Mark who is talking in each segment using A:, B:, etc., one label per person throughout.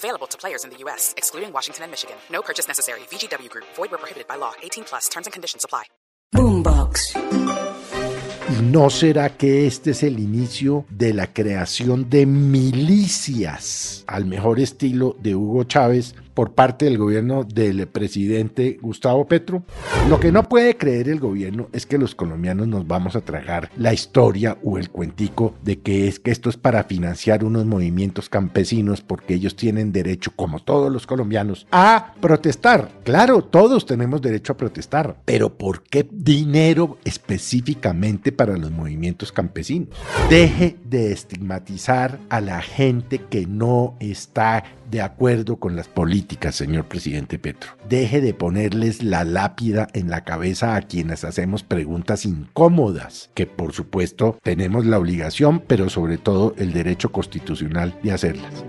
A: Available to players in the U.S., excluding Washington and Michigan. No purchase necessary. VGW Group. Void where prohibited by law. 18 plus. Terms and conditions apply.
B: Boombox.
C: ¿Y no será que este es el inicio de la creación de milicias al mejor estilo de Hugo Chávez por parte del gobierno del presidente Gustavo Petro? Lo que no puede creer el gobierno es que los colombianos nos vamos a tragar la historia o el cuentico de que es que esto es para financiar unos movimientos campesinos porque ellos tienen derecho, como todos los colombianos, a protestar. Claro, todos tenemos derecho a protestar, pero ¿por qué dinero específicamente para los movimientos campesinos? Deje de estigmatizar a la gente que no está de acuerdo con las políticas, señor presidente Petro. Deje de ponerles la lápida en la cabeza a quienes hacemos preguntas incómodas, que por supuesto tenemos la obligación, pero sobre todo el derecho constitucional de hacerlas.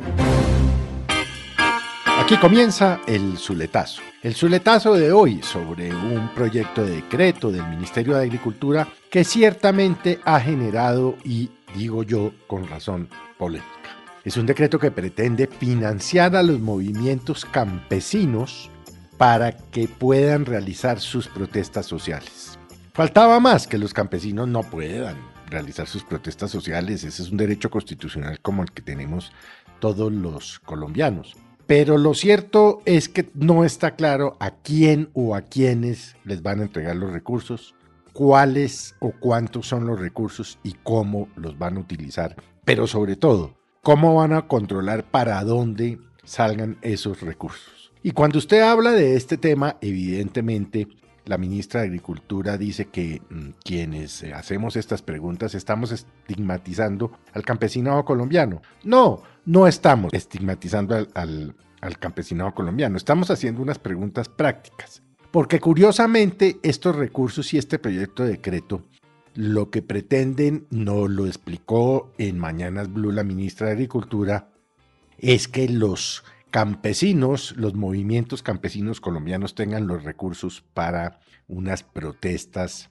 C: Aquí comienza el Zuletazo. El Zuletazo de hoy sobre un proyecto de decreto del Ministerio de Agricultura que ciertamente ha generado, y digo yo con razón, polémica. Es un decreto que pretende financiar a los movimientos campesinos para que puedan realizar sus protestas sociales. Faltaba más que los campesinos no puedan realizar sus protestas sociales. Ese es un derecho constitucional como el que tenemos todos los colombianos. Pero lo cierto es que no está claro a quién o a quiénes les van a entregar los recursos, cuáles o cuántos son los recursos y cómo los van a utilizar. Pero sobre todo, cómo van a controlar para dónde salgan esos recursos. Y cuando usted habla de este tema, evidentemente la ministra de Agricultura dice que mm, quienes hacemos estas preguntas estamos estigmatizando al campesinado colombiano. No, no estamos estigmatizando al, al, al campesinado colombiano, estamos haciendo unas preguntas prácticas. Porque curiosamente estos recursos y este proyecto de decreto lo que pretenden, nos lo explicó en Mañanas Blue la ministra de Agricultura, es que los campesinos, los movimientos campesinos colombianos tengan los recursos para unas protestas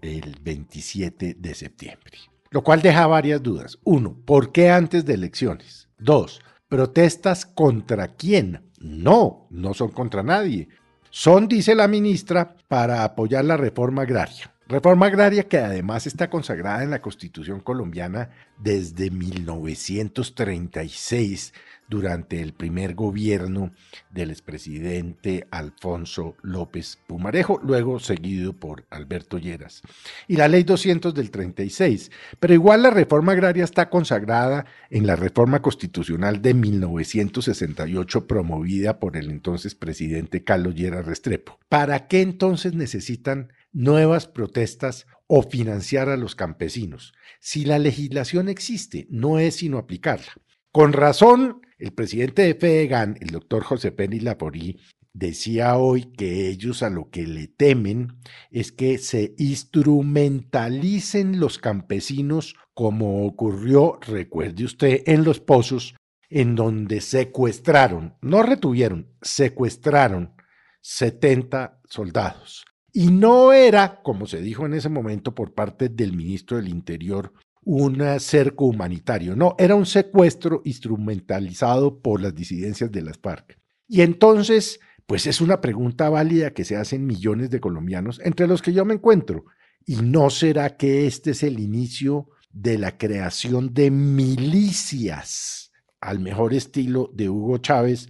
C: el 27 de septiembre. Lo cual deja varias dudas. Uno, ¿por qué antes de elecciones? Dos, ¿protestas contra quién? No, no son contra nadie. Son, dice la ministra, para apoyar la reforma agraria. Reforma agraria que además está consagrada en la Constitución colombiana desde 1936 durante el primer gobierno del expresidente Alfonso López Pumarejo, luego seguido por Alberto Lleras. Y la ley 200 del 36. Pero igual la reforma agraria está consagrada en la reforma constitucional de 1968 promovida por el entonces presidente Carlos Lleras Restrepo. ¿Para qué entonces necesitan nuevas protestas o financiar a los campesinos. Si la legislación existe, no es sino aplicarla. Con razón, el presidente de FEDEGAN, el doctor José Pérez Laporí, decía hoy que ellos a lo que le temen es que se instrumentalicen los campesinos como ocurrió, recuerde usted, en los pozos, en donde secuestraron, no retuvieron, secuestraron 70 soldados y no era, como se dijo en ese momento por parte del ministro del Interior, un cerco humanitario, no, era un secuestro instrumentalizado por las disidencias de las FARC. Y entonces, pues es una pregunta válida que se hacen millones de colombianos, entre los que yo me encuentro. ¿Y no será que este es el inicio de la creación de milicias al mejor estilo de Hugo Chávez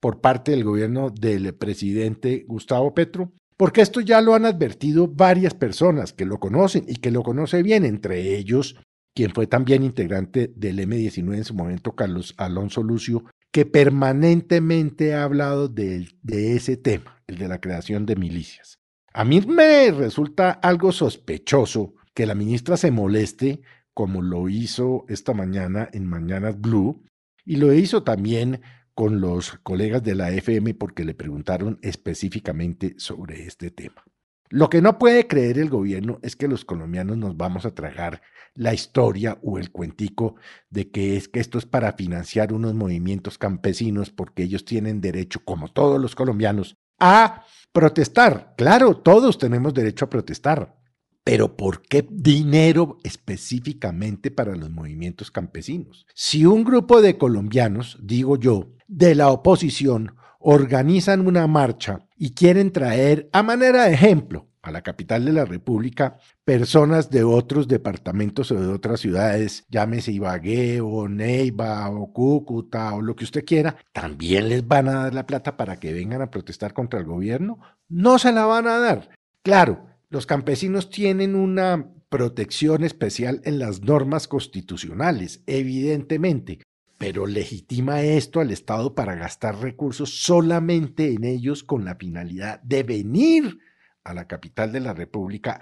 C: por parte del gobierno del presidente Gustavo Petro? Porque esto ya lo han advertido varias personas que lo conocen y que lo conoce bien, entre ellos quien fue también integrante del M19 en su momento, Carlos Alonso Lucio, que permanentemente ha hablado de, ese tema, el de la creación de milicias. A mí me resulta algo sospechoso que la ministra se moleste, como lo hizo esta mañana en Mañanas Blue, y lo hizo también con los colegas de la FM porque le preguntaron específicamente sobre este tema. Lo que no puede creer el gobierno es que los colombianos nos vamos a tragar la historia o el cuentico de que es que esto es para financiar unos movimientos campesinos porque ellos tienen derecho, como todos los colombianos, a protestar. Claro, todos tenemos derecho a protestar, pero ¿por qué dinero específicamente para los movimientos campesinos? Si un grupo de colombianos, digo yo, de la oposición, organizan una marcha y quieren traer a manera de ejemplo a la capital de la República personas de otros departamentos o de otras ciudades, llámese Ibagué o Neiva o Cúcuta o lo que usted quiera, ¿también les van a dar la plata para que vengan a protestar contra el gobierno? No se la van a dar. Claro, los campesinos tienen una protección especial en las normas constitucionales, evidentemente, pero legitima esto al Estado para gastar recursos solamente en ellos con la finalidad de venir a la capital de la República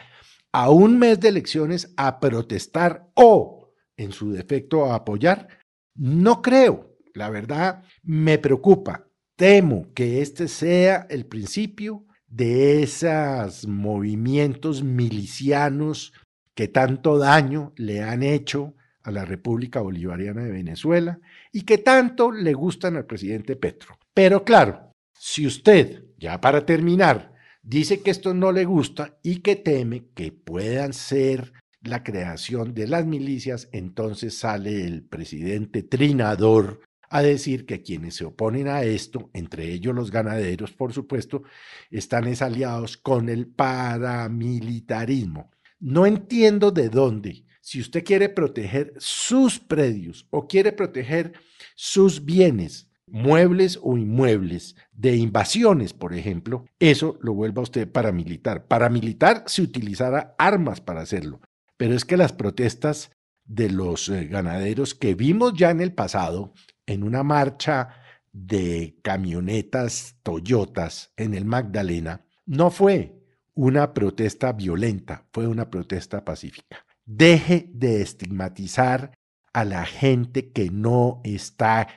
C: a un mes de elecciones a protestar o, en su defecto, a apoyar? No creo. La verdad me preocupa. Temo que este sea el principio de esos movimientos milicianos que tanto daño le han hecho a la República Bolivariana de Venezuela y que tanto le gustan al presidente Petro. Pero claro, si usted, ya para terminar, dice que esto no le gusta y que teme que puedan ser la creación de las milicias, entonces sale el presidente trinador a decir que quienes se oponen a esto, entre ellos los ganaderos, por supuesto, están aliados con el paramilitarismo. No entiendo de dónde si usted quiere proteger sus predios o quiere proteger sus bienes, muebles o inmuebles, de invasiones, por ejemplo, eso lo vuelva usted paramilitar. Paramilitar si utilizara armas para hacerlo. Pero es que las protestas de los eh, ganaderos que vimos ya en el pasado, en una marcha de camionetas Toyotas en el Magdalena, no fue una protesta violenta, fue una protesta pacífica. Deje de estigmatizar a la gente que no está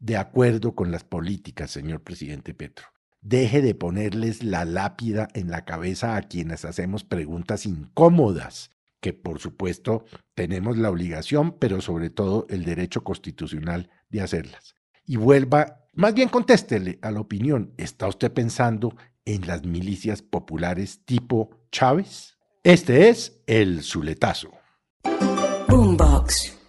C: de acuerdo con las políticas, señor presidente Petro. Deje de ponerles la lápida en la cabeza a quienes hacemos preguntas incómodas, que por supuesto tenemos la obligación, pero sobre todo el derecho constitucional de hacerlas. Y vuelva, más bien contéstele a la opinión, ¿está usted pensando en las milicias populares tipo Chávez? Este es el Zuletazo. Boombox.